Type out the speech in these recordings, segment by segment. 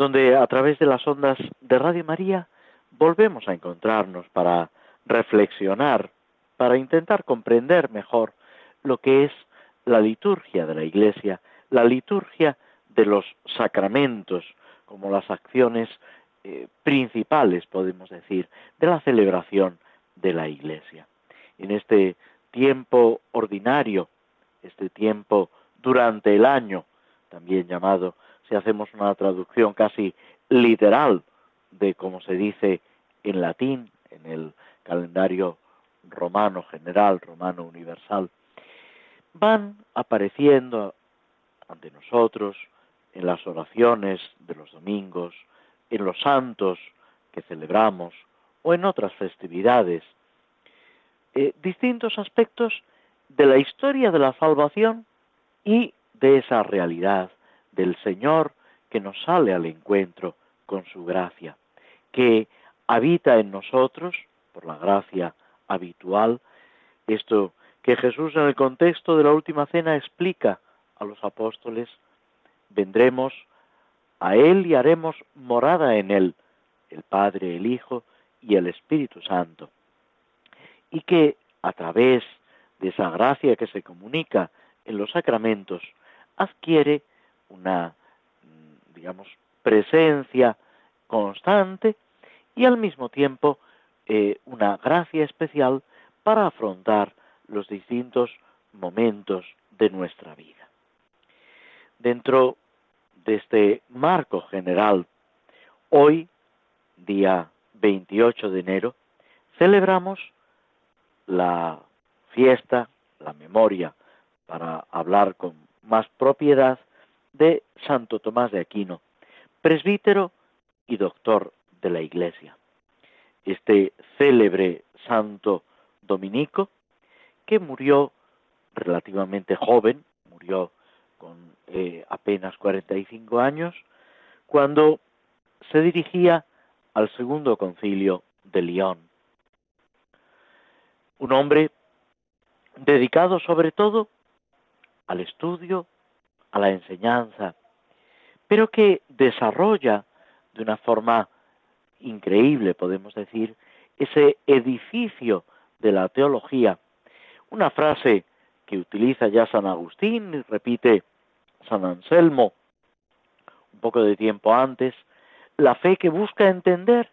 donde a través de las ondas de Radio María volvemos a encontrarnos para reflexionar, para intentar comprender mejor lo que es la liturgia de la Iglesia, la liturgia de los sacramentos, como las acciones eh, principales, podemos decir, de la celebración de la Iglesia. En este tiempo ordinario, este tiempo durante el año, también llamado, si hacemos una traducción casi literal de como se dice en latín, en el calendario romano general, romano universal, van apareciendo ante nosotros en las oraciones de los domingos, en los santos que celebramos o en otras festividades, eh, distintos aspectos de la historia de la salvación y de esa realidad del Señor que nos sale al encuentro con su gracia, que habita en nosotros por la gracia habitual, esto que Jesús en el contexto de la última cena explica a los apóstoles, vendremos a Él y haremos morada en Él, el Padre, el Hijo y el Espíritu Santo, y que a través de esa gracia que se comunica en los sacramentos adquiere una, mm, digamos, presencia constante y al mismo tiempo eh, una gracia especial para afrontar los distintos momentos de nuestra vida. Dentro de este marco general, hoy, día 28 de enero, celebramos la fiesta, la memoria para hablar con más propiedad de Santo Tomás de Aquino, presbítero y doctor de la Iglesia. Este célebre santo dominico que murió relativamente joven, murió con eh, apenas 45 años, cuando se dirigía al segundo concilio de Lyon. Un hombre dedicado sobre todo al estudio, a la enseñanza, pero que desarrolla de una forma increíble, podemos decir, ese edificio de la teología. Una frase que utiliza ya San Agustín y repite San Anselmo un poco de tiempo antes, la fe que busca entender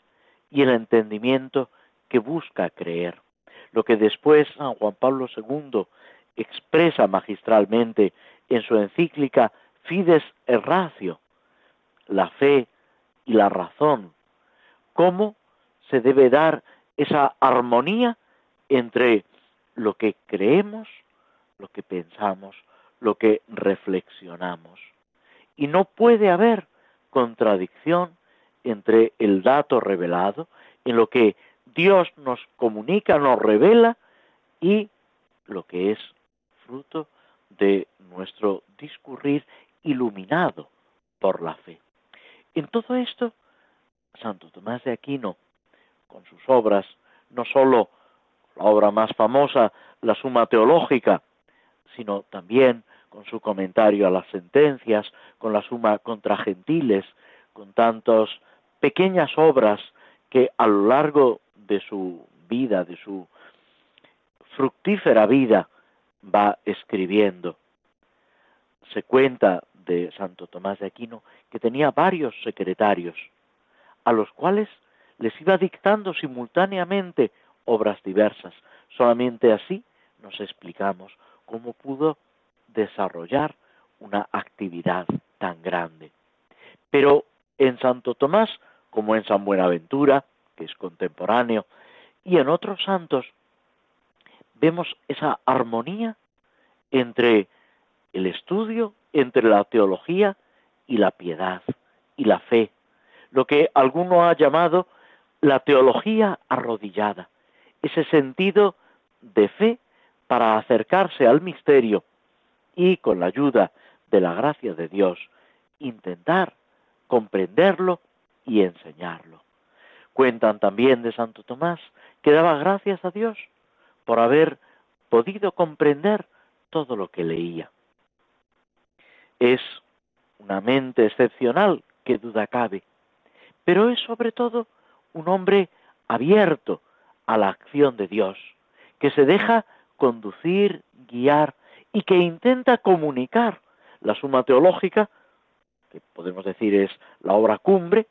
y el entendimiento que busca creer. Lo que después San Juan Pablo II expresa magistralmente en su encíclica Fides et Ratio, la fe y la razón, cómo se debe dar esa armonía entre lo que creemos, lo que pensamos, lo que reflexionamos. Y no puede haber contradicción entre el dato revelado, en lo que Dios nos comunica, nos revela, y lo que es fruto de nuestro discurrir iluminado por la fe. En todo esto, Santo Tomás de Aquino, con sus obras, no sólo la obra más famosa, la Suma Teológica, sino también con su comentario a las sentencias, con la Suma contra Gentiles, con tantas pequeñas obras que a lo largo de su vida, de su fructífera vida, va escribiendo. Se cuenta de Santo Tomás de Aquino que tenía varios secretarios, a los cuales les iba dictando simultáneamente obras diversas. Solamente así nos explicamos cómo pudo desarrollar una actividad tan grande. Pero en Santo Tomás, como en San Buenaventura, que es contemporáneo, y en otros santos, vemos esa armonía entre el estudio, entre la teología y la piedad y la fe, lo que alguno ha llamado la teología arrodillada, ese sentido de fe para acercarse al misterio y con la ayuda de la gracia de Dios intentar comprenderlo y enseñarlo. Cuentan también de Santo Tomás que daba gracias a Dios por haber podido comprender todo lo que leía. Es una mente excepcional, que duda cabe, pero es sobre todo un hombre abierto a la acción de Dios, que se deja conducir, guiar y que intenta comunicar la suma teológica, que podemos decir es la obra cumbre,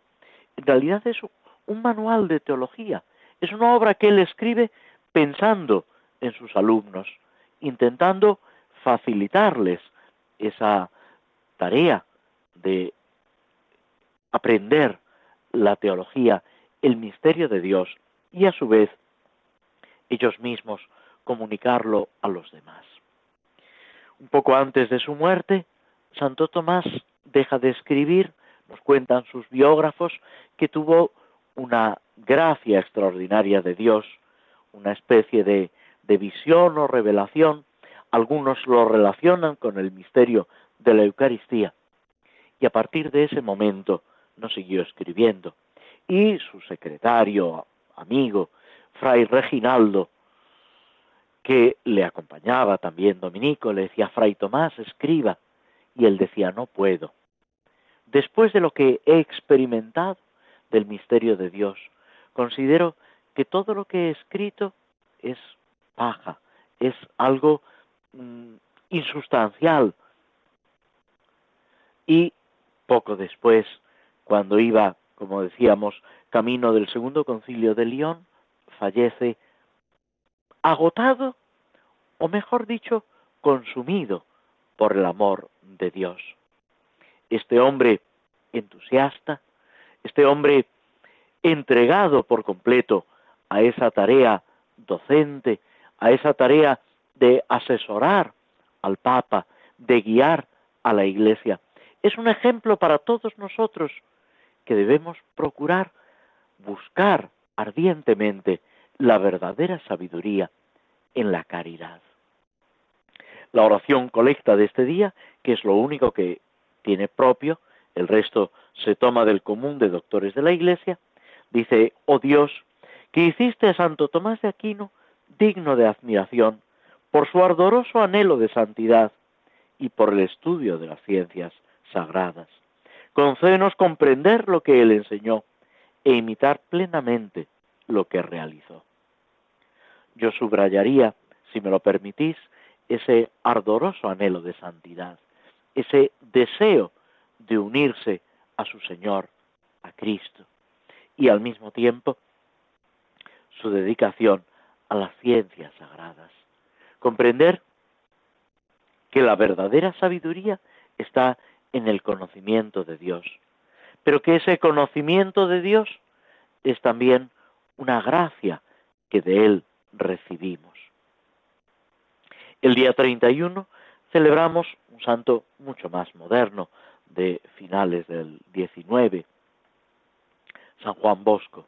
en realidad es un manual de teología, es una obra que él escribe pensando en sus alumnos, intentando facilitarles esa tarea de aprender la teología, el misterio de Dios y a su vez ellos mismos comunicarlo a los demás. Un poco antes de su muerte, Santo Tomás deja de escribir, nos cuentan sus biógrafos, que tuvo una gracia extraordinaria de Dios, una especie de, de visión o revelación. Algunos lo relacionan con el misterio de la Eucaristía. Y a partir de ese momento no siguió escribiendo. Y su secretario, amigo, Fray Reginaldo, que le acompañaba también Dominico, le decía, Fray Tomás, escriba. Y él decía, no puedo. Después de lo que he experimentado del misterio de Dios, considero que todo lo que he escrito es paja, es algo mm, insustancial. Y poco después, cuando iba, como decíamos, camino del segundo concilio de León, fallece agotado, o mejor dicho, consumido por el amor de Dios. Este hombre entusiasta, este hombre entregado por completo a esa tarea docente, a esa tarea de asesorar al Papa, de guiar a la Iglesia. Es un ejemplo para todos nosotros que debemos procurar buscar ardientemente la verdadera sabiduría en la caridad. La oración colecta de este día, que es lo único que tiene propio, el resto se toma del común de doctores de la Iglesia, dice, oh Dios, que hiciste a Santo Tomás de Aquino digno de admiración por su ardoroso anhelo de santidad y por el estudio de las ciencias sagradas. Concédenos comprender lo que él enseñó e imitar plenamente lo que realizó yo subrayaría, si me lo permitís, ese ardoroso anhelo de santidad, ese deseo de unirse a su Señor, a Cristo, y al mismo tiempo su dedicación a las ciencias sagradas. Comprender que la verdadera sabiduría está en el conocimiento de Dios, pero que ese conocimiento de Dios es también una gracia que de Él recibimos. El día 31 celebramos un santo mucho más moderno, de finales del 19, San Juan Bosco,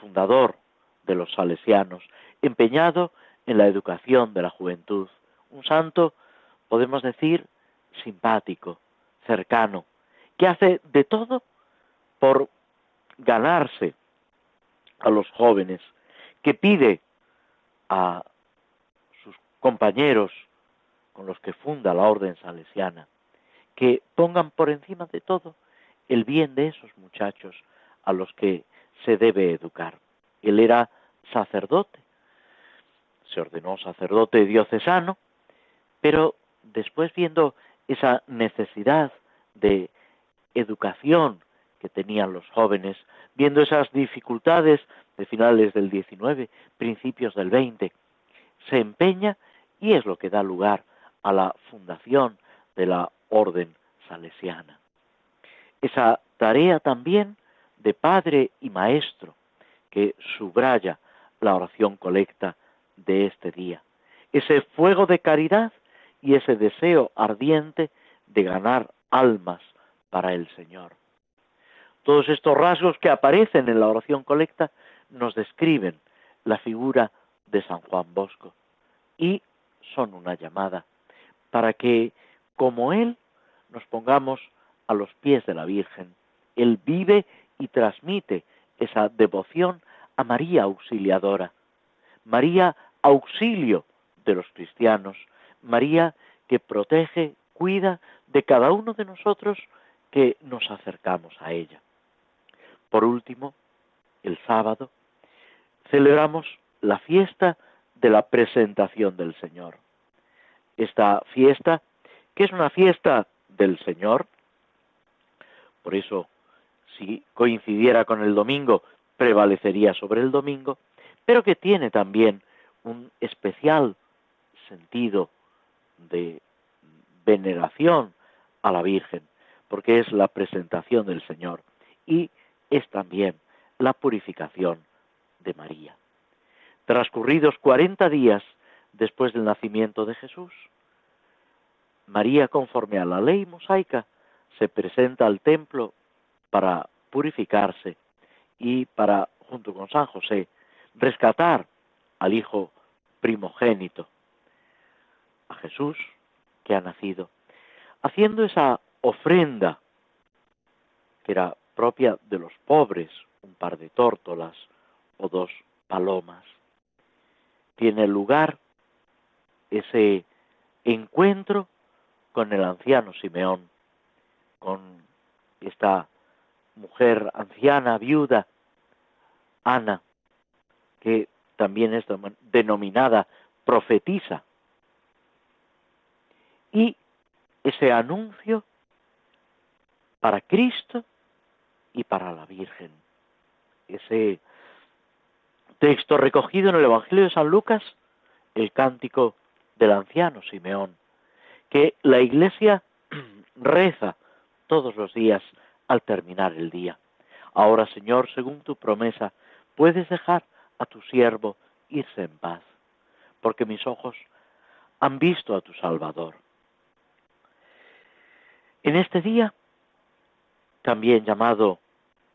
fundador de los salesianos, empeñado en la educación de la juventud, un santo, podemos decir, simpático, cercano, que hace de todo por ganarse a los jóvenes, que pide a sus compañeros con los que funda la orden salesiana, que pongan por encima de todo el bien de esos muchachos a los que se debe educar. Él era sacerdote, se ordenó sacerdote diocesano, pero después viendo esa necesidad de educación que tenían los jóvenes, viendo esas dificultades de finales del 19, principios del 20, se empeña y es lo que da lugar a la fundación de la orden salesiana. Esa tarea también de padre y maestro que subraya la oración colecta de este día. Ese fuego de caridad y ese deseo ardiente de ganar almas para el Señor. Todos estos rasgos que aparecen en la oración colecta nos describen la figura de San Juan Bosco y son una llamada para que, como Él, nos pongamos a los pies de la Virgen. Él vive y transmite esa devoción a María Auxiliadora, María Auxilio de los cristianos, María que protege, cuida de cada uno de nosotros que nos acercamos a ella. Por último, el sábado, celebramos la fiesta de la presentación del Señor. Esta fiesta, que es una fiesta del Señor, por eso si coincidiera con el domingo, prevalecería sobre el domingo, pero que tiene también un especial sentido de veneración a la Virgen, porque es la presentación del Señor y es también la purificación de María. Transcurridos cuarenta días después del nacimiento de Jesús, María, conforme a la ley mosaica, se presenta al templo para purificarse y para, junto con San José, rescatar al Hijo primogénito, a Jesús que ha nacido, haciendo esa ofrenda que era propia de los pobres, un par de tórtolas o dos palomas. Tiene lugar ese encuentro con el anciano Simeón, con esta mujer anciana, viuda, Ana, que también es denominada profetisa. Y ese anuncio para Cristo y para la Virgen. Ese texto recogido en el Evangelio de San Lucas, el cántico del anciano Simeón, que la Iglesia reza todos los días al terminar el día. Ahora, Señor, según tu promesa, puedes dejar a tu siervo irse en paz, porque mis ojos han visto a tu Salvador. En este día, también llamado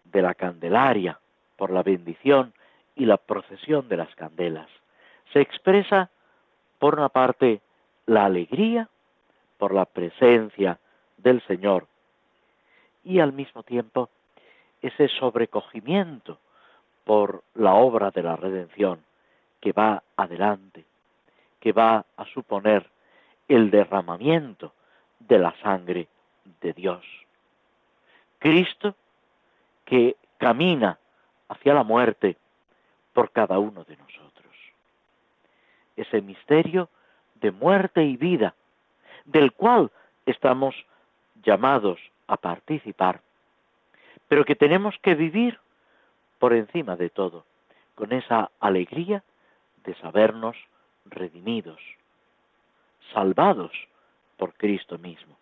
de la Candelaria, por la bendición y la procesión de las candelas, se expresa, por una parte, la alegría por la presencia del Señor y al mismo tiempo ese sobrecogimiento por la obra de la redención que va adelante, que va a suponer el derramamiento de la sangre de Dios. Cristo que camina hacia la muerte por cada uno de nosotros. Ese misterio de muerte y vida, del cual estamos llamados a participar, pero que tenemos que vivir por encima de todo, con esa alegría de sabernos redimidos, salvados por Cristo mismo.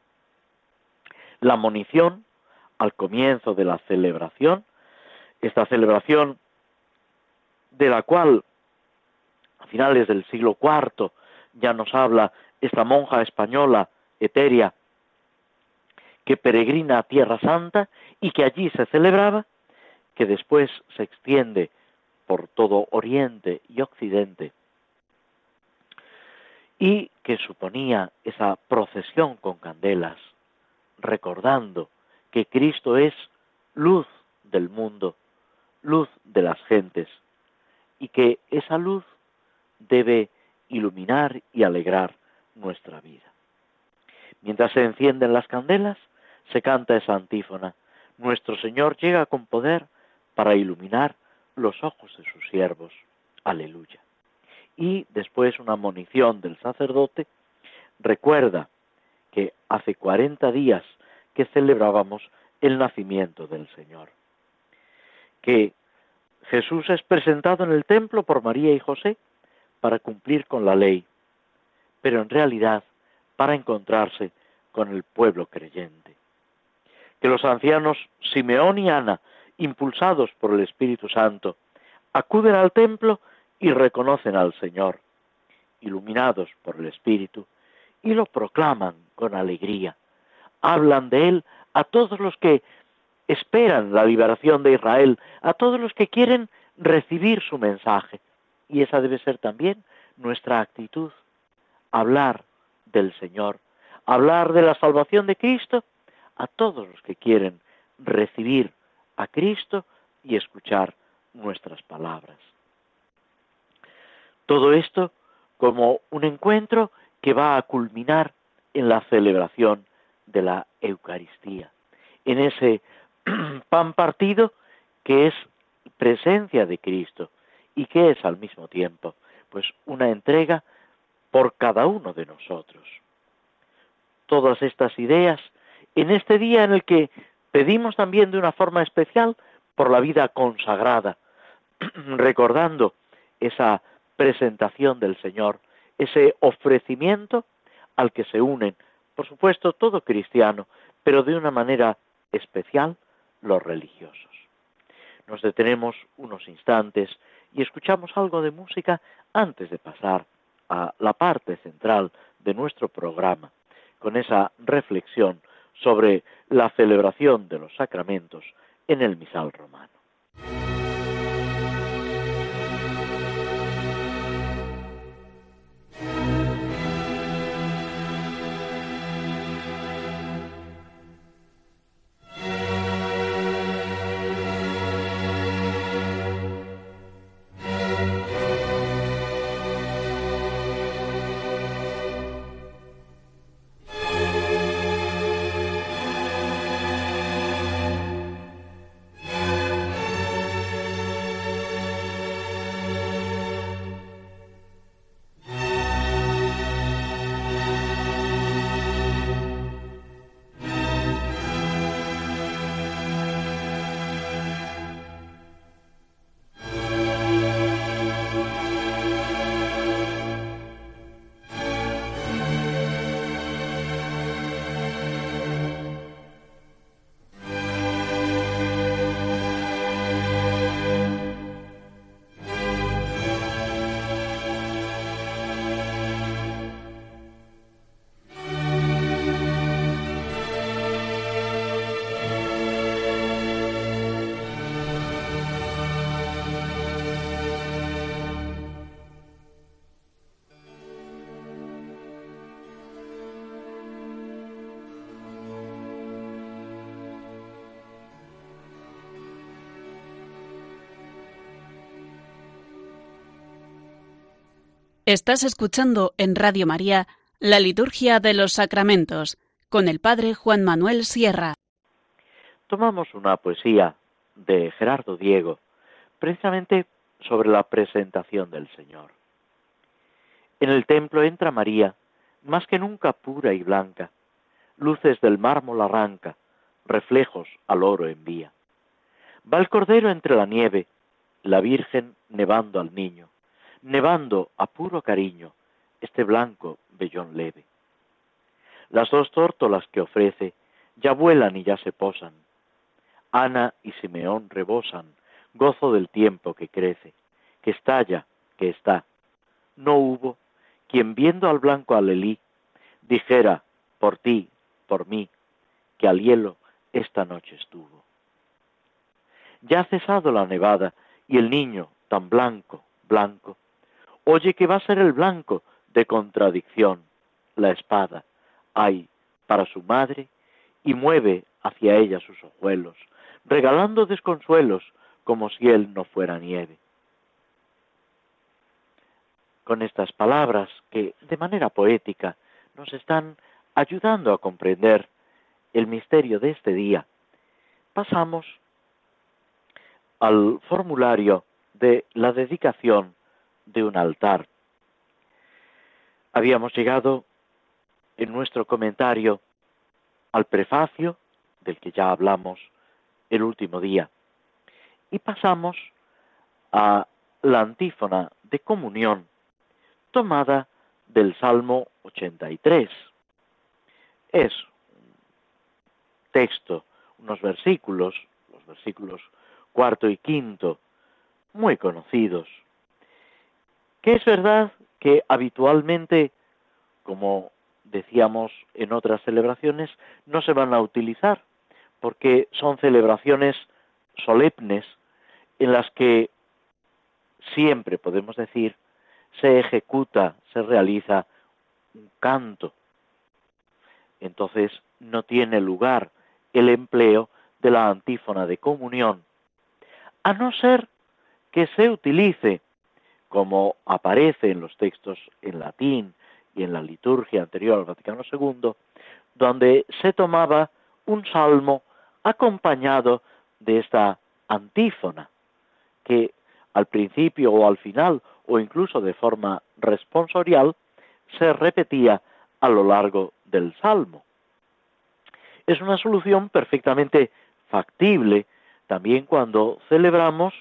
La munición al comienzo de la celebración, esta celebración de la cual a finales del siglo IV ya nos habla esta monja española etérea que peregrina a Tierra Santa y que allí se celebraba, que después se extiende por todo Oriente y Occidente, y que suponía esa procesión con candelas, recordando que Cristo es luz del mundo, luz de las gentes, y que esa luz debe iluminar y alegrar nuestra vida. Mientras se encienden las candelas, se canta esa antífona. Nuestro Señor llega con poder para iluminar los ojos de sus siervos. Aleluya. Y después una monición del sacerdote recuerda que hace cuarenta días que celebrábamos el nacimiento del Señor. Que Jesús es presentado en el templo por María y José para cumplir con la ley, pero en realidad para encontrarse con el pueblo creyente que los ancianos Simeón y Ana, impulsados por el Espíritu Santo, acuden al templo y reconocen al Señor, iluminados por el Espíritu, y lo proclaman con alegría. Hablan de Él a todos los que esperan la liberación de Israel, a todos los que quieren recibir su mensaje. Y esa debe ser también nuestra actitud, hablar del Señor, hablar de la salvación de Cristo a todos los que quieren recibir a Cristo y escuchar nuestras palabras. Todo esto como un encuentro que va a culminar en la celebración de la Eucaristía, en ese pan partido que es presencia de Cristo y que es al mismo tiempo pues una entrega por cada uno de nosotros. Todas estas ideas en este día en el que pedimos también de una forma especial por la vida consagrada, recordando esa presentación del Señor, ese ofrecimiento al que se unen, por supuesto, todo cristiano, pero de una manera especial los religiosos. Nos detenemos unos instantes y escuchamos algo de música antes de pasar a la parte central de nuestro programa, con esa reflexión sobre la celebración de los sacramentos en el misal romano. Estás escuchando en Radio María la Liturgia de los Sacramentos con el Padre Juan Manuel Sierra. Tomamos una poesía de Gerardo Diego, precisamente sobre la presentación del Señor. En el templo entra María, más que nunca pura y blanca, luces del mármol arranca, reflejos al oro envía. Va el Cordero entre la nieve, la Virgen nevando al niño nevando a puro cariño este blanco vellón leve. Las dos tórtolas que ofrece ya vuelan y ya se posan. Ana y Simeón rebosan, gozo del tiempo que crece, que estalla, que está. No hubo quien viendo al blanco alelí dijera, por ti, por mí, que al hielo esta noche estuvo. Ya ha cesado la nevada y el niño, tan blanco, blanco, oye que va a ser el blanco de contradicción, la espada, ay, para su madre, y mueve hacia ella sus ojuelos, regalando desconsuelos como si él no fuera nieve. Con estas palabras que de manera poética nos están ayudando a comprender el misterio de este día, pasamos al formulario de la dedicación de un altar. Habíamos llegado en nuestro comentario al prefacio, del que ya hablamos el último día, y pasamos a la antífona de comunión tomada del Salmo 83. Es un texto, unos versículos, los versículos cuarto y quinto, muy conocidos, que es verdad que habitualmente, como decíamos en otras celebraciones, no se van a utilizar, porque son celebraciones solemnes en las que siempre podemos decir se ejecuta, se realiza un canto. Entonces no tiene lugar el empleo de la antífona de comunión, a no ser que se utilice, como aparece en los textos en latín y en la liturgia anterior al Vaticano II, donde se tomaba un salmo acompañado de esta antífona, que al principio o al final, o incluso de forma responsorial, se repetía a lo largo del salmo. Es una solución perfectamente factible también cuando celebramos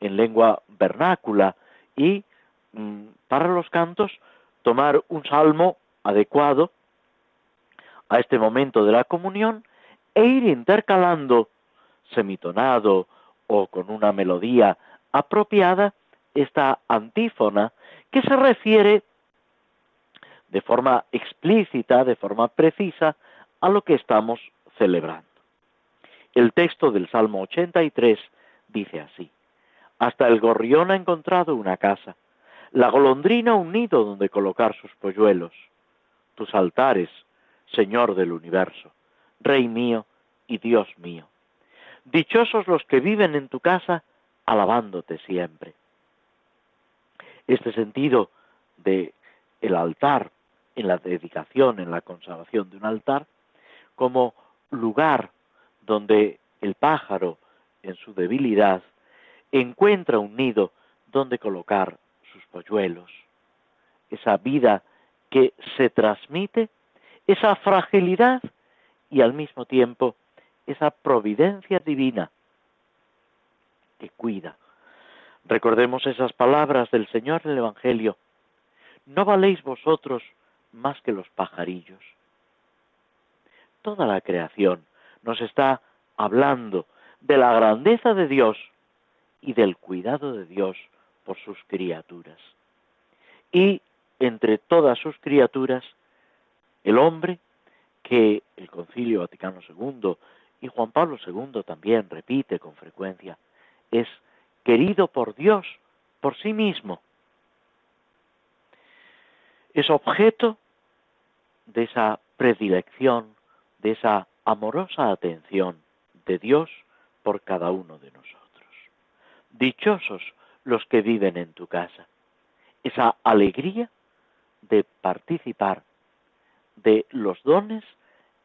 en lengua vernácula y mm, para los cantos tomar un salmo adecuado a este momento de la comunión e ir intercalando semitonado o con una melodía apropiada esta antífona que se refiere de forma explícita, de forma precisa, a lo que estamos celebrando. El texto del Salmo 83 dice así, Hasta el gorrión ha encontrado una casa, la golondrina un nido donde colocar sus polluelos, tus altares, Señor del universo, Rey mío y Dios mío. Dichosos los que viven en tu casa, alabándote siempre. Este sentido de el altar, en la dedicación, en la consagración de un altar, como lugar donde el pájaro, en su debilidad, encuentra un nido donde colocar sus polluelos. Esa vida que se transmite, esa fragilidad y al mismo tiempo esa providencia divina que cuida. Recordemos esas palabras del Señor en el Evangelio. No valéis vosotros más que los pajarillos. Toda la creación nos está hablando de la grandeza de Dios y del cuidado de Dios por sus criaturas. Y entre todas sus criaturas, el hombre, que el Concilio Vaticano II y Juan Pablo II también repite con frecuencia, es querido por Dios, por sí mismo. Es objeto de esa predilección, de esa amorosa atención de Dios por cada uno de nosotros. Dichosos los que viven en tu casa. Esa alegría de participar de los dones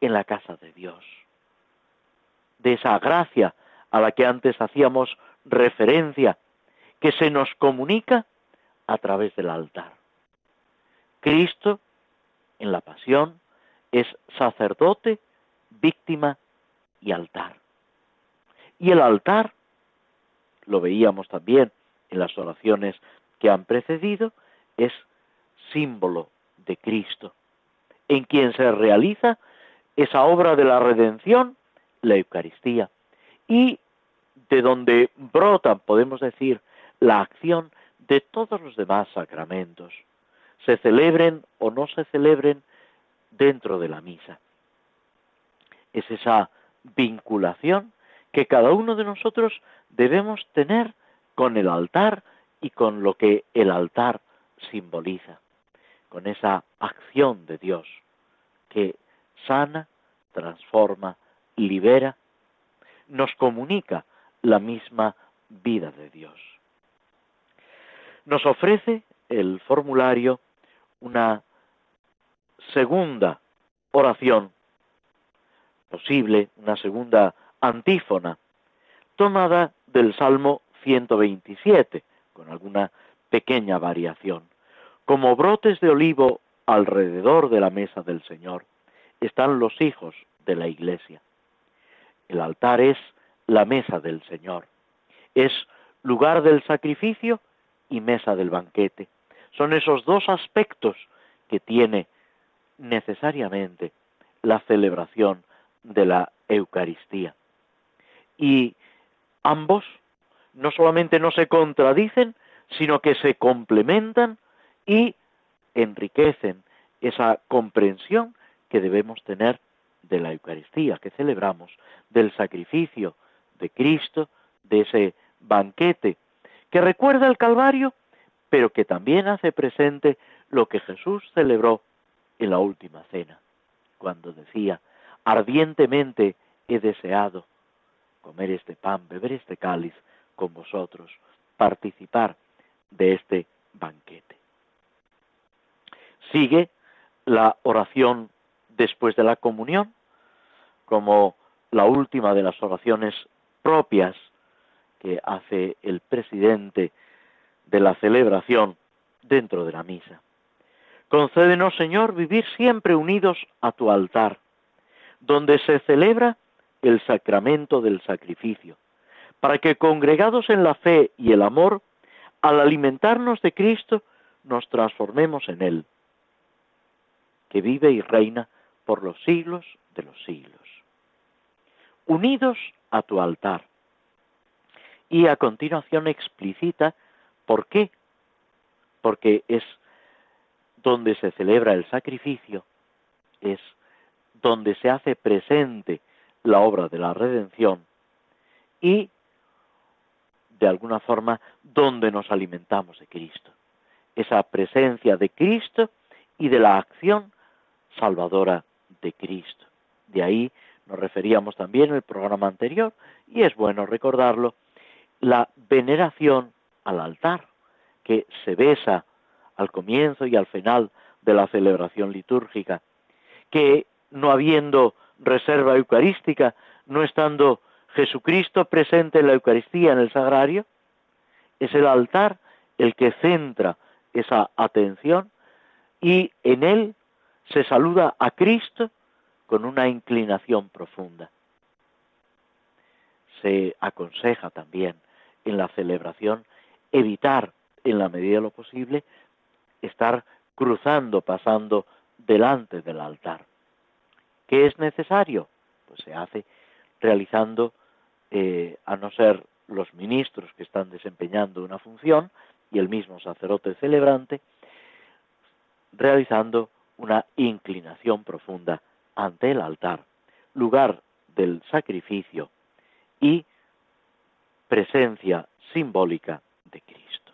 en la casa de Dios. De esa gracia a la que antes hacíamos referencia, que se nos comunica a través del altar. Cristo, en la pasión, es sacerdote, víctima y altar. Y el altar, lo veíamos también en las oraciones que han precedido, es símbolo de Cristo, en quien se realiza esa obra de la redención, la Eucaristía, y de donde brotan, podemos decir, la acción de todos los demás sacramentos, se celebren o no se celebren dentro de la misa. Es esa vinculación que cada uno de nosotros debemos tener con el altar y con lo que el altar simboliza, con esa acción de Dios que sana, transforma, libera, nos comunica la misma vida de Dios. Nos ofrece el formulario una segunda oración posible, una segunda antífona, tomada del Salmo 127, con alguna pequeña variación. Como brotes de olivo alrededor de la mesa del Señor están los hijos de la Iglesia. El altar es la mesa del Señor. Es lugar del sacrificio y mesa del banquete. Son esos dos aspectos que tiene necesariamente la celebración de la Eucaristía. Y ambos no solamente no se contradicen, sino que se complementan y enriquecen esa comprensión que debemos tener de la Eucaristía que celebramos, del sacrificio de Cristo, de ese banquete que recuerda el Calvario, pero que también hace presente lo que Jesús celebró en la última cena, cuando decía, ardientemente he deseado comer este pan, beber este cáliz con vosotros, participar de este banquete. Sigue la oración después de la comunión, como la última de las oraciones propias que hace el presidente de la celebración dentro de la misa. Concédenos, Señor, vivir siempre unidos a tu altar, donde se celebra el sacramento del sacrificio, para que congregados en la fe y el amor, al alimentarnos de Cristo, nos transformemos en Él, que vive y reina por los siglos de los siglos. Unidos a tu altar. Y a continuación explicita por qué. Porque es donde se celebra el sacrificio, es donde se hace presente la obra de la redención y de alguna forma donde nos alimentamos de Cristo. Esa presencia de Cristo y de la acción salvadora de Cristo. De ahí nos referíamos también en el programa anterior y es bueno recordarlo, la veneración al altar que se besa al comienzo y al final de la celebración litúrgica, que no habiendo reserva eucarística, no estando Jesucristo presente en la Eucaristía, en el sagrario, es el altar el que centra esa atención y en él se saluda a Cristo con una inclinación profunda. Se aconseja también en la celebración evitar, en la medida de lo posible, estar cruzando, pasando delante del altar. ¿Qué es necesario? Pues se hace realizando, eh, a no ser los ministros que están desempeñando una función y el mismo sacerdote celebrante, realizando una inclinación profunda ante el altar, lugar del sacrificio y presencia simbólica de Cristo.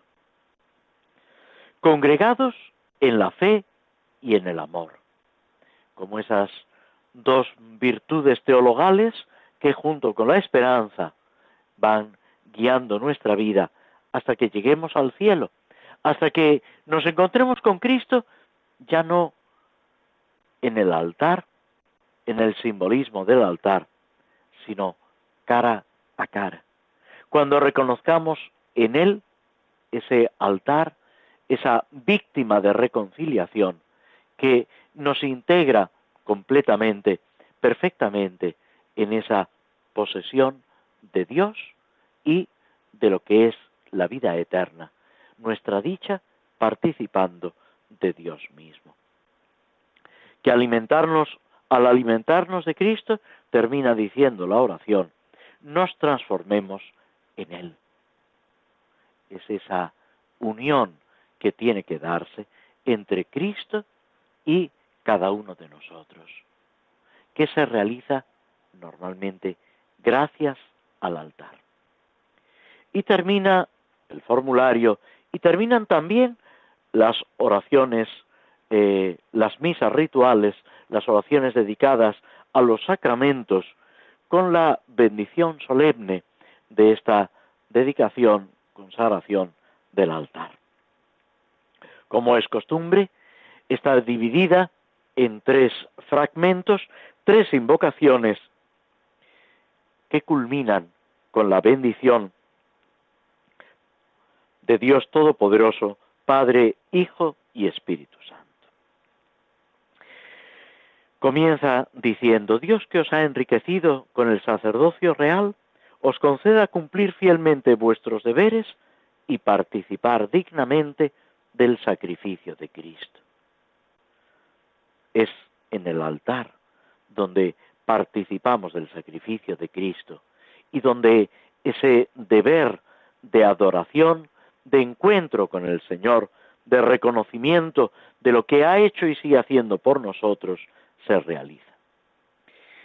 Congregados en la fe y en el amor, como esas dos virtudes teologales que junto con la esperanza van guiando nuestra vida hasta que lleguemos al cielo, hasta que nos encontremos con Cristo ya no en el altar, en el simbolismo del altar, sino cara a cara. Cuando reconozcamos en Él ese altar, esa víctima de reconciliación que nos integra completamente, perfectamente en esa posesión de Dios y de lo que es la vida eterna, nuestra dicha participando de Dios mismo que alimentarnos, al alimentarnos de Cristo, termina diciendo la oración, nos transformemos en Él. Es esa unión que tiene que darse entre Cristo y cada uno de nosotros, que se realiza normalmente gracias al altar. Y termina el formulario y terminan también las oraciones eh, las misas rituales, las oraciones dedicadas a los sacramentos, con la bendición solemne de esta dedicación, consagración del altar. Como es costumbre, está dividida en tres fragmentos, tres invocaciones que culminan con la bendición de Dios Todopoderoso, Padre, Hijo y Espíritu Santo. Comienza diciendo, Dios que os ha enriquecido con el sacerdocio real, os conceda cumplir fielmente vuestros deberes y participar dignamente del sacrificio de Cristo. Es en el altar donde participamos del sacrificio de Cristo y donde ese deber de adoración, de encuentro con el Señor, de reconocimiento de lo que ha hecho y sigue haciendo por nosotros, se realiza.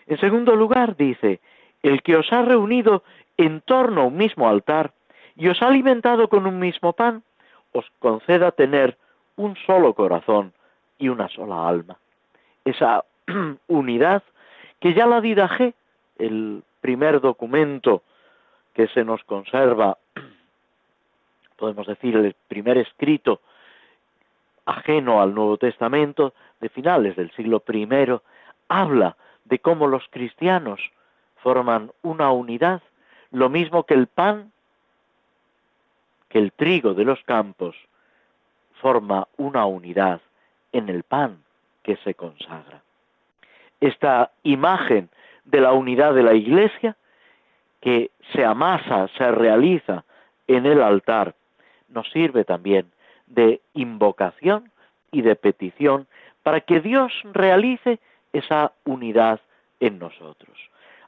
En segundo lugar, dice, el que os ha reunido en torno a un mismo altar y os ha alimentado con un mismo pan, os conceda tener un solo corazón y una sola alma. Esa unidad que ya la G, el primer documento que se nos conserva, podemos decir el primer escrito ajeno al Nuevo Testamento de finales del siglo I, habla de cómo los cristianos forman una unidad, lo mismo que el pan, que el trigo de los campos, forma una unidad en el pan que se consagra. Esta imagen de la unidad de la Iglesia, que se amasa, se realiza en el altar, nos sirve también de invocación y de petición para que Dios realice esa unidad en nosotros.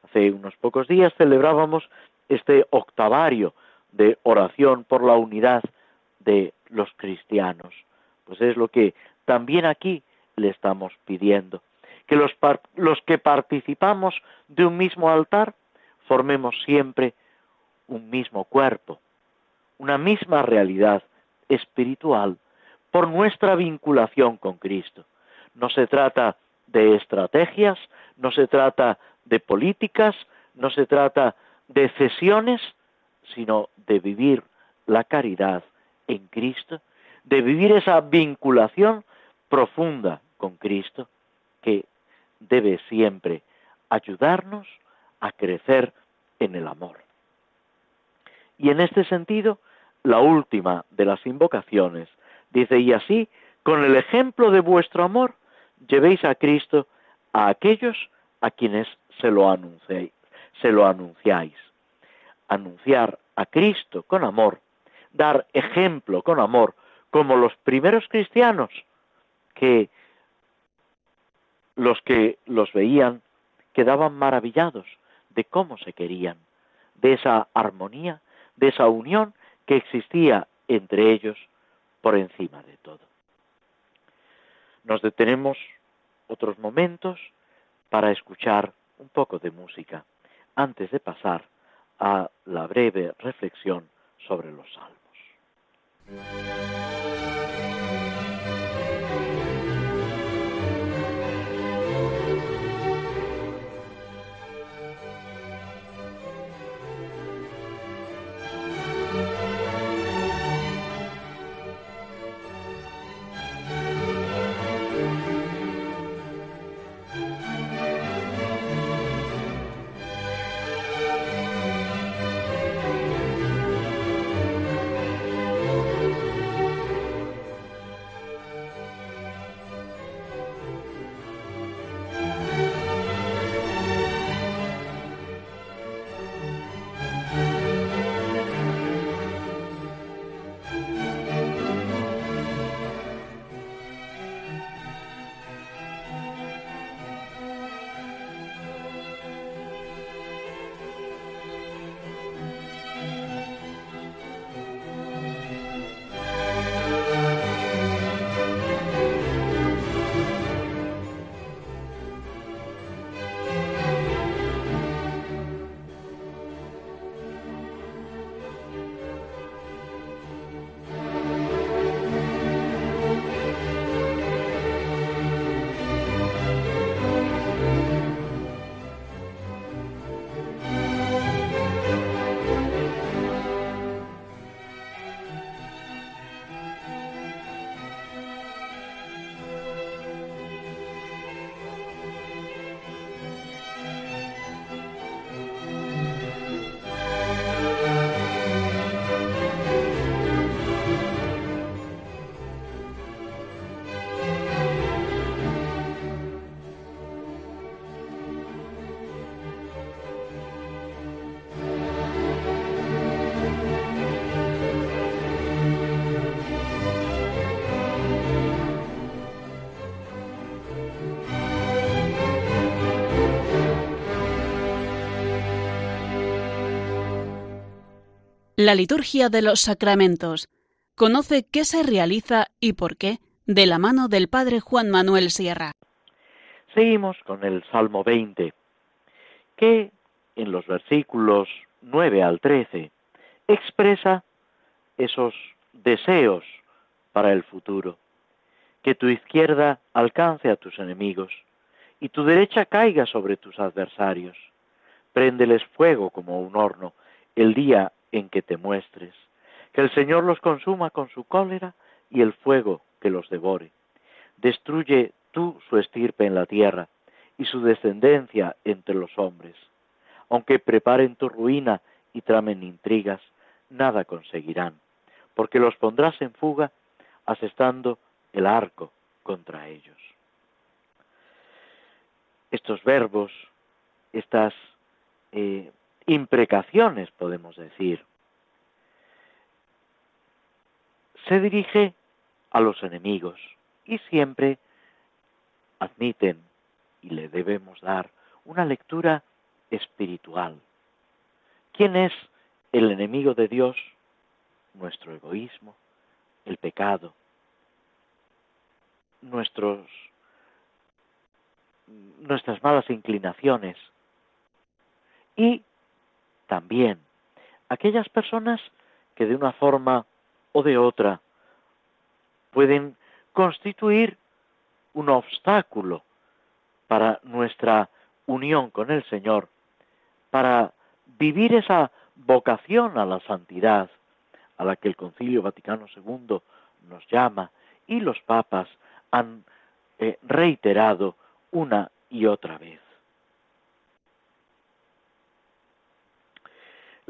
Hace unos pocos días celebrábamos este octavario de oración por la unidad de los cristianos. Pues es lo que también aquí le estamos pidiendo. Que los, los que participamos de un mismo altar formemos siempre un mismo cuerpo, una misma realidad espiritual por nuestra vinculación con Cristo. No se trata de estrategias, no se trata de políticas, no se trata de cesiones, sino de vivir la caridad en Cristo, de vivir esa vinculación profunda con Cristo que debe siempre ayudarnos a crecer en el amor. Y en este sentido, la última de las invocaciones dice, y así, con el ejemplo de vuestro amor, llevéis a Cristo a aquellos a quienes se lo. Se lo anunciáis. Anunciar a Cristo con amor, dar ejemplo con amor, como los primeros cristianos, que los que los veían quedaban maravillados de cómo se querían, de esa armonía, de esa unión que existía entre ellos por encima de todo. Nos detenemos otros momentos para escuchar un poco de música antes de pasar a la breve reflexión sobre los salmos. La liturgia de los sacramentos. Conoce qué se realiza y por qué de la mano del Padre Juan Manuel Sierra. Seguimos con el Salmo 20. que en los versículos 9 al 13 expresa esos deseos para el futuro. Que tu izquierda alcance a tus enemigos y tu derecha caiga sobre tus adversarios. Préndeles fuego como un horno el día en que te muestres. Que el Señor los consuma con su cólera y el fuego que los devore. Destruye tú su estirpe en la tierra y su descendencia entre los hombres. Aunque preparen tu ruina y tramen intrigas, nada conseguirán, porque los pondrás en fuga asestando el arco contra ellos. Estos verbos, estas eh, imprecaciones, podemos decir, se dirige a los enemigos y siempre admiten y le debemos dar una lectura espiritual. ¿Quién es el enemigo de Dios? Nuestro egoísmo, el pecado, nuestros, nuestras malas inclinaciones y también aquellas personas que de una forma o de otra pueden constituir un obstáculo para nuestra unión con el Señor, para vivir esa vocación a la santidad a la que el Concilio Vaticano II nos llama y los papas han eh, reiterado una y otra vez.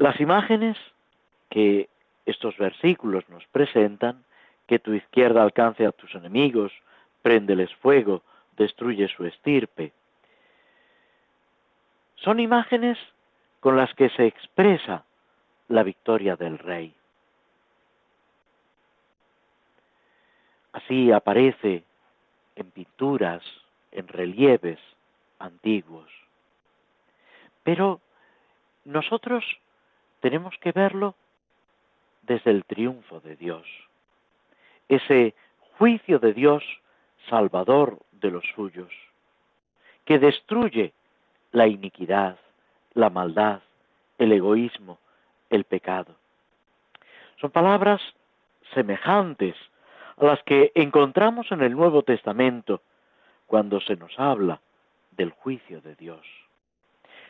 Las imágenes que estos versículos nos presentan, que tu izquierda alcance a tus enemigos, préndeles fuego, destruye su estirpe. Son imágenes con las que se expresa la victoria del rey. Así aparece en pinturas, en relieves antiguos. Pero nosotros tenemos que verlo desde el triunfo de Dios. Ese juicio de Dios salvador de los suyos, que destruye la iniquidad, la maldad, el egoísmo, el pecado. Son palabras semejantes a las que encontramos en el Nuevo Testamento cuando se nos habla del juicio de Dios.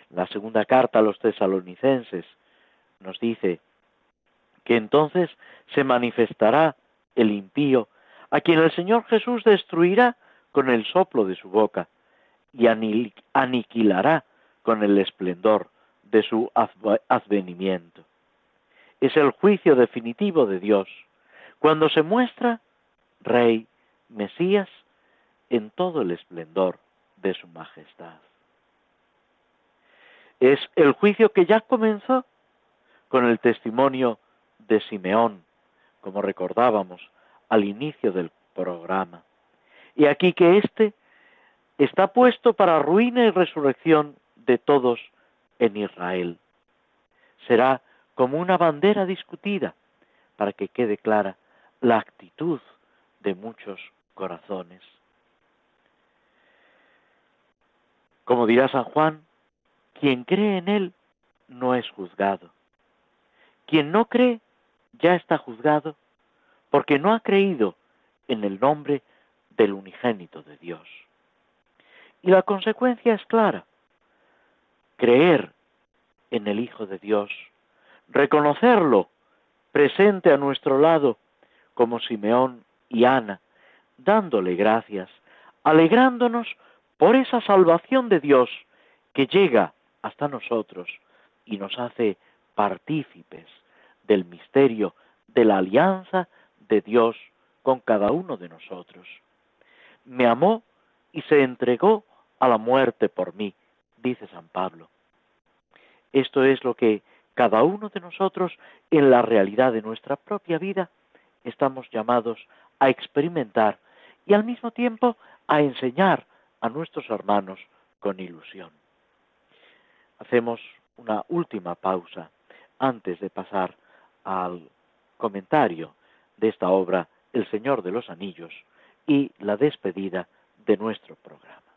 La segunda carta a los tesalonicenses nos dice que entonces se manifestará el impío a quien el Señor Jesús destruirá con el soplo de su boca y aniquilará con el esplendor de su advenimiento. Es el juicio definitivo de Dios, cuando se muestra Rey, Mesías, en todo el esplendor de su majestad. Es el juicio que ya comenzó con el testimonio de Simeón, como recordábamos al inicio del programa. Y aquí que éste está puesto para ruina y resurrección de todos en Israel. Será como una bandera discutida para que quede clara la actitud de muchos corazones. Como dirá San Juan, quien cree en él no es juzgado. Quien no cree ya está juzgado porque no ha creído en el nombre del unigénito de Dios. Y la consecuencia es clara. Creer en el Hijo de Dios, reconocerlo presente a nuestro lado como Simeón y Ana, dándole gracias, alegrándonos por esa salvación de Dios que llega hasta nosotros y nos hace partícipes del misterio de la alianza de Dios con cada uno de nosotros. Me amó y se entregó a la muerte por mí, dice San Pablo. Esto es lo que cada uno de nosotros en la realidad de nuestra propia vida estamos llamados a experimentar y al mismo tiempo a enseñar a nuestros hermanos con ilusión. Hacemos una última pausa antes de pasar al comentario de esta obra El Señor de los Anillos y la despedida de nuestro programa.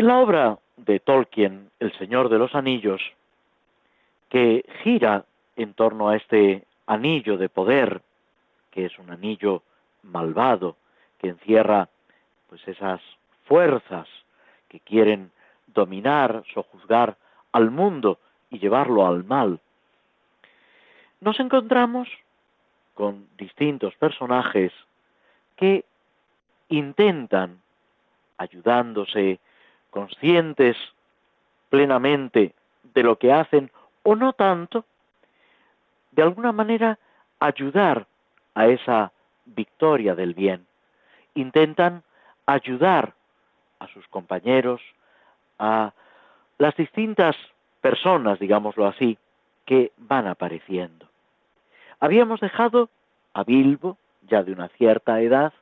En la obra de Tolkien, El Señor de los Anillos, que gira en torno a este anillo de poder, que es un anillo malvado, que encierra pues esas fuerzas que quieren dominar, sojuzgar al mundo y llevarlo al mal. Nos encontramos con distintos personajes que intentan, ayudándose, conscientes plenamente de lo que hacen o no tanto, de alguna manera ayudar a esa victoria del bien. Intentan ayudar a sus compañeros, a las distintas personas, digámoslo así, que van apareciendo. Habíamos dejado a Bilbo, ya de una cierta edad,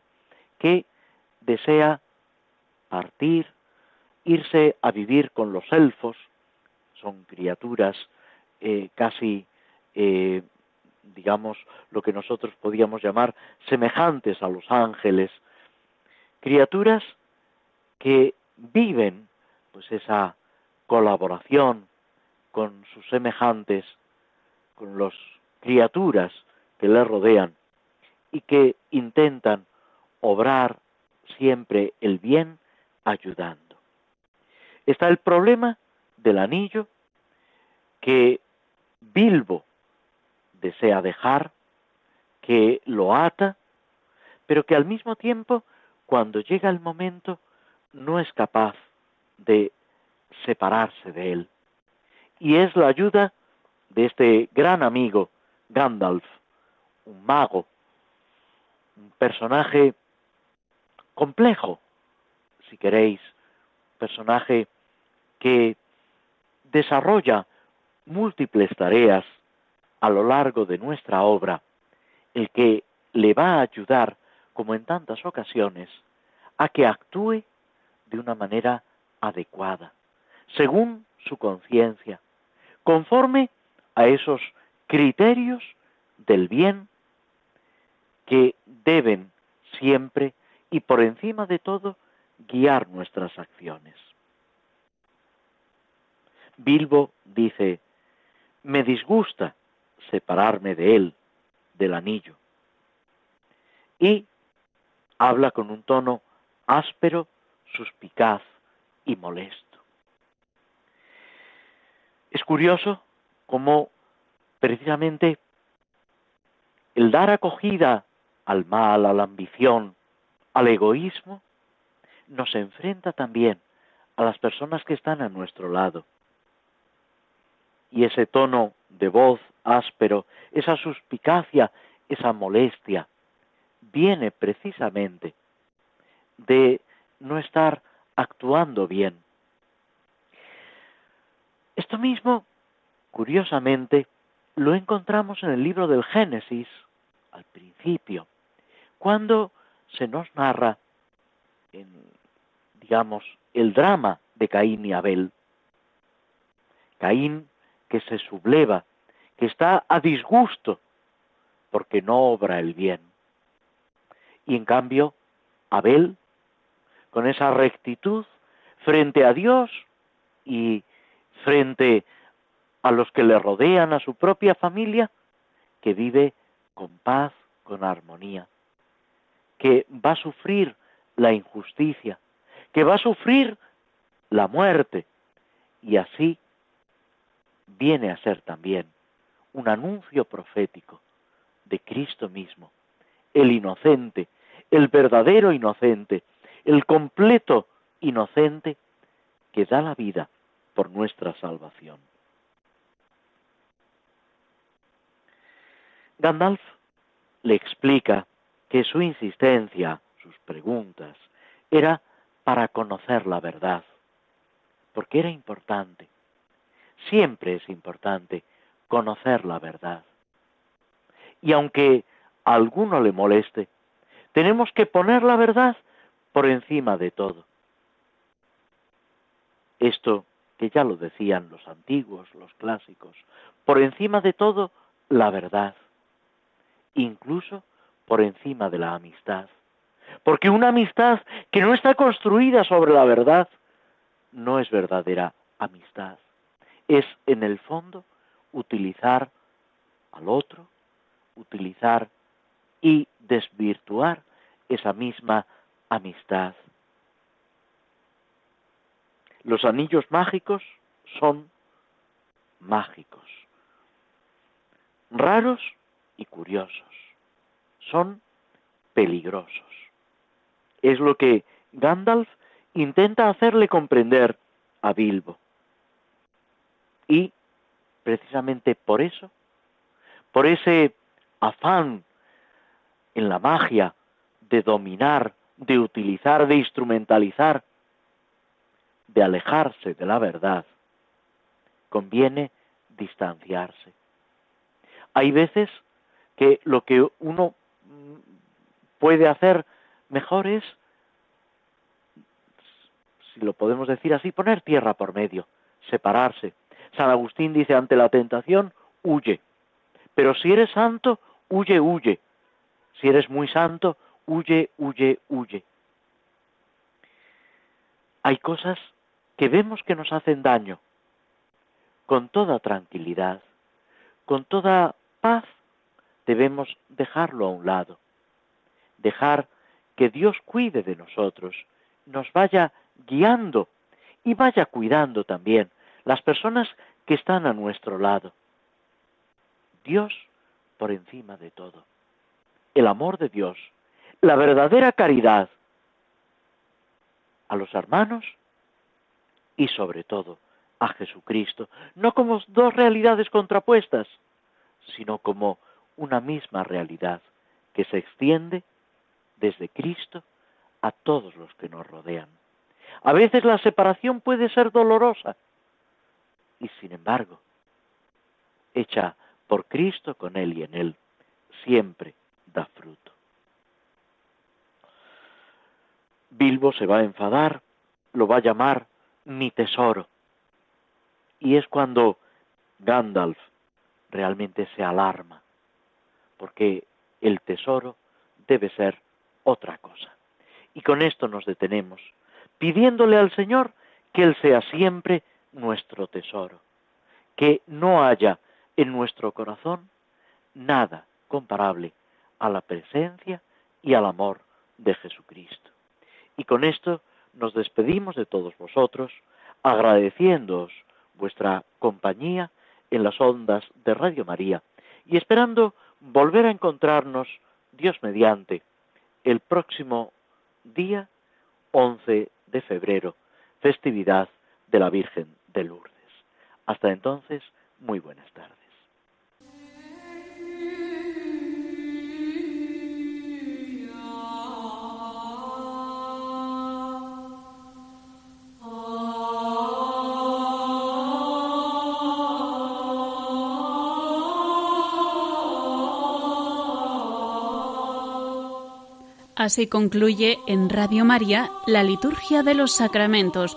que desea partir, irse a vivir con los elfos, son criaturas eh, casi, eh, digamos, lo que nosotros podíamos llamar semejantes a los ángeles, criaturas que viven pues esa colaboración con sus semejantes, con las criaturas que le rodean y que intentan obrar siempre el bien ayudando. Está el problema del anillo que Bilbo desea dejar, que lo ata, pero que al mismo tiempo, cuando llega el momento, no es capaz de separarse de él. Y es la ayuda de este gran amigo, Gandalf, un mago, un personaje complejo, si queréis, personaje que desarrolla múltiples tareas a lo largo de nuestra obra, el que le va a ayudar, como en tantas ocasiones, a que actúe de una manera adecuada, según su conciencia, conforme a esos criterios del bien que deben siempre y por encima de todo guiar nuestras acciones. Bilbo dice, me disgusta separarme de él, del anillo. Y habla con un tono áspero, suspicaz y molesto. Es curioso cómo precisamente el dar acogida al mal, a la ambición, al egoísmo, nos enfrenta también a las personas que están a nuestro lado. Y ese tono de voz áspero, esa suspicacia, esa molestia, viene precisamente de no estar actuando bien. Esto mismo, curiosamente, lo encontramos en el libro del Génesis, al principio, cuando se nos narra, en, digamos, el drama de Caín y Abel. Caín que se subleva, que está a disgusto porque no obra el bien. Y en cambio, Abel, con esa rectitud frente a Dios y frente a los que le rodean, a su propia familia, que vive con paz, con armonía, que va a sufrir la injusticia, que va a sufrir la muerte, y así viene a ser también un anuncio profético de Cristo mismo, el inocente, el verdadero inocente, el completo inocente que da la vida por nuestra salvación. Gandalf le explica que su insistencia, sus preguntas, era para conocer la verdad, porque era importante, siempre es importante conocer la verdad. Y aunque a alguno le moleste, tenemos que poner la verdad por encima de todo. Esto que ya lo decían los antiguos, los clásicos, por encima de todo la verdad, incluso por encima de la amistad. Porque una amistad que no está construida sobre la verdad no es verdadera amistad. Es, en el fondo, utilizar al otro, utilizar y desvirtuar esa misma amistad. Los anillos mágicos son mágicos, raros y curiosos, son peligrosos. Es lo que Gandalf intenta hacerle comprender a Bilbo. Y precisamente por eso, por ese afán en la magia de dominar, de utilizar, de instrumentalizar, de alejarse de la verdad, conviene distanciarse. Hay veces que lo que uno puede hacer mejor es, si lo podemos decir así, poner tierra por medio, separarse. San Agustín dice, ante la tentación, huye. Pero si eres santo, huye, huye. Si eres muy santo, huye, huye, huye. Hay cosas que vemos que nos hacen daño. Con toda tranquilidad, con toda paz, debemos dejarlo a un lado. Dejar que Dios cuide de nosotros, nos vaya guiando y vaya cuidando también las personas que están a nuestro lado. Dios por encima de todo. El amor de Dios, la verdadera caridad a los hermanos y sobre todo a Jesucristo, no como dos realidades contrapuestas, sino como una misma realidad que se extiende desde Cristo a todos los que nos rodean. A veces la separación puede ser dolorosa y sin embargo, hecha por Cristo con Él y en Él, siempre da fruto. Bilbo se va a enfadar, lo va a llamar mi tesoro. Y es cuando Gandalf realmente se alarma, porque el tesoro debe ser otra cosa. Y con esto nos detenemos, pidiéndole al Señor que Él sea siempre nuestro tesoro, que no haya en nuestro corazón nada comparable a la presencia y al amor de Jesucristo. Y con esto nos despedimos de todos vosotros, agradeciéndoos vuestra compañía en las ondas de Radio María y esperando volver a encontrarnos, Dios mediante, el próximo día 11 de febrero, festividad de la Virgen de Lourdes. Hasta entonces, muy buenas tardes. Así concluye en Radio María la Liturgia de los Sacramentos,